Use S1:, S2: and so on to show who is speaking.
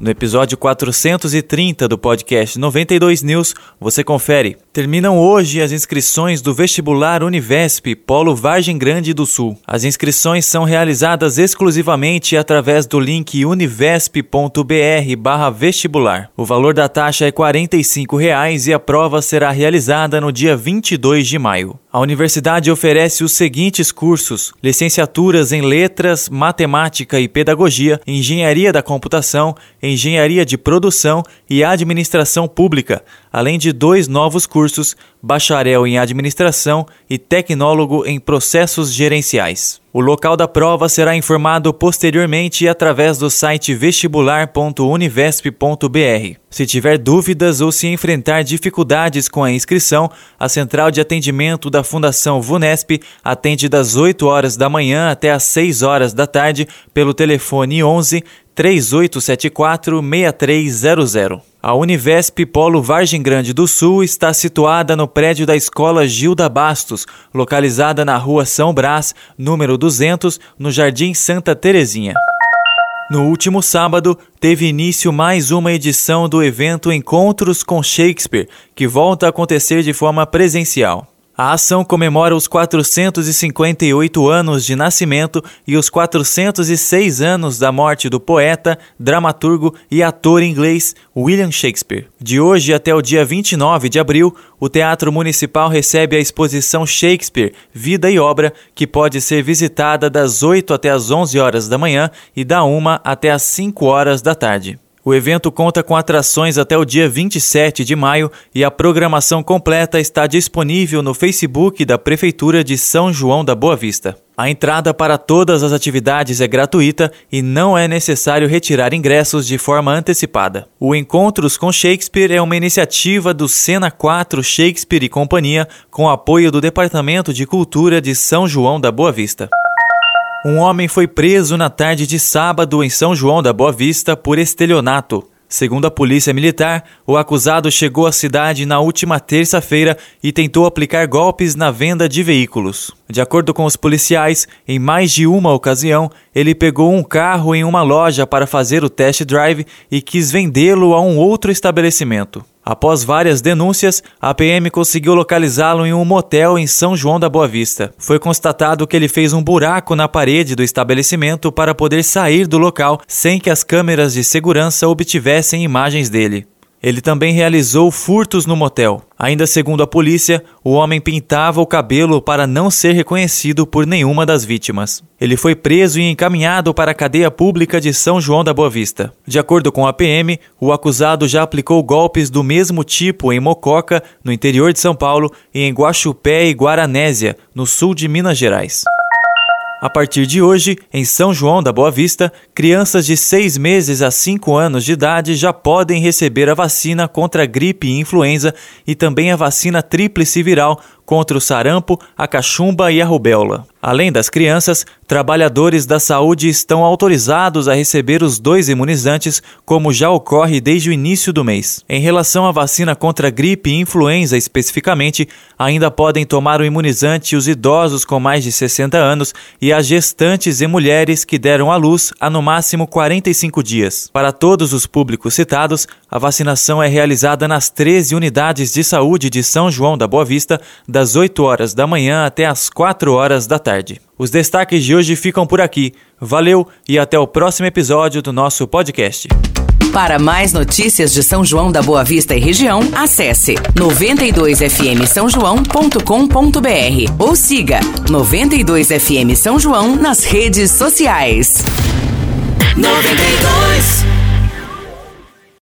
S1: No episódio 430 do podcast 92 News, você confere. Terminam hoje as inscrições do vestibular Univesp Polo Vargem Grande do Sul. As inscrições são realizadas exclusivamente através do link univesp.br/vestibular. O valor da taxa é 45 reais e a prova será realizada no dia 22 de maio. A universidade oferece os seguintes cursos: licenciaturas em Letras, Matemática e Pedagogia, Engenharia da Computação, Engenharia de Produção e Administração Pública, além de dois novos cursos, bacharel em administração e tecnólogo em processos gerenciais. O local da prova será informado posteriormente através do site vestibular.univesp.br. Se tiver dúvidas ou se enfrentar dificuldades com a inscrição, a central de atendimento da Fundação VUNESP atende das 8 horas da manhã até às 6 horas da tarde pelo telefone 11 3874 6300. A Univesp Polo Vargem Grande do Sul está situada no prédio da Escola Gilda Bastos, localizada na Rua São Brás, número 200, no Jardim Santa Terezinha. No último sábado, teve início mais uma edição do evento Encontros com Shakespeare, que volta a acontecer de forma presencial. A ação comemora os 458 anos de nascimento e os 406 anos da morte do poeta, dramaturgo e ator inglês William Shakespeare. De hoje até o dia 29 de abril, o Teatro Municipal recebe a exposição Shakespeare, Vida e Obra, que pode ser visitada das 8 até as 11 horas da manhã e da 1 até as 5 horas da tarde. O evento conta com atrações até o dia 27 de maio e a programação completa está disponível no Facebook da Prefeitura de São João da Boa Vista. A entrada para todas as atividades é gratuita e não é necessário retirar ingressos de forma antecipada. O Encontros com Shakespeare é uma iniciativa do Sena 4 Shakespeare e Companhia com apoio do Departamento de Cultura de São João da Boa Vista. Um homem foi preso na tarde de sábado em São João da Boa Vista por estelionato. Segundo a polícia militar, o acusado chegou à cidade na última terça-feira e tentou aplicar golpes na venda de veículos. De acordo com os policiais, em mais de uma ocasião, ele pegou um carro em uma loja para fazer o test drive e quis vendê-lo a um outro estabelecimento. Após várias denúncias, a PM conseguiu localizá-lo em um motel em São João da Boa Vista. Foi constatado que ele fez um buraco na parede do estabelecimento para poder sair do local sem que as câmeras de segurança obtivessem imagens dele. Ele também realizou furtos no motel. Ainda segundo a polícia, o homem pintava o cabelo para não ser reconhecido por nenhuma das vítimas. Ele foi preso e encaminhado para a cadeia pública de São João da Boa Vista. De acordo com a PM, o acusado já aplicou golpes do mesmo tipo em Mococa, no interior de São Paulo, e em Guaxupé e Guaranésia, no sul de Minas Gerais. A partir de hoje, em São João da Boa Vista, crianças de 6 meses a 5 anos de idade já podem receber a vacina contra a gripe e influenza e também a vacina tríplice viral contra o sarampo, a cachumba e a rubéola. Além das crianças, trabalhadores da saúde estão autorizados a receber os dois imunizantes, como já ocorre desde o início do mês. Em relação à vacina contra gripe e influenza especificamente, ainda podem tomar o imunizante os idosos com mais de 60 anos e as gestantes e mulheres que deram à luz há no máximo 45 dias. Para todos os públicos citados, a vacinação é realizada nas 13 unidades de saúde de São João da Boa Vista, da das 8 horas da manhã até as 4 horas da tarde. Os destaques de hoje ficam por aqui. Valeu e até o próximo episódio do nosso podcast.
S2: Para mais notícias de São João da Boa Vista e região, acesse 92fm São João.com.br ou siga 92fm São João nas redes sociais. 92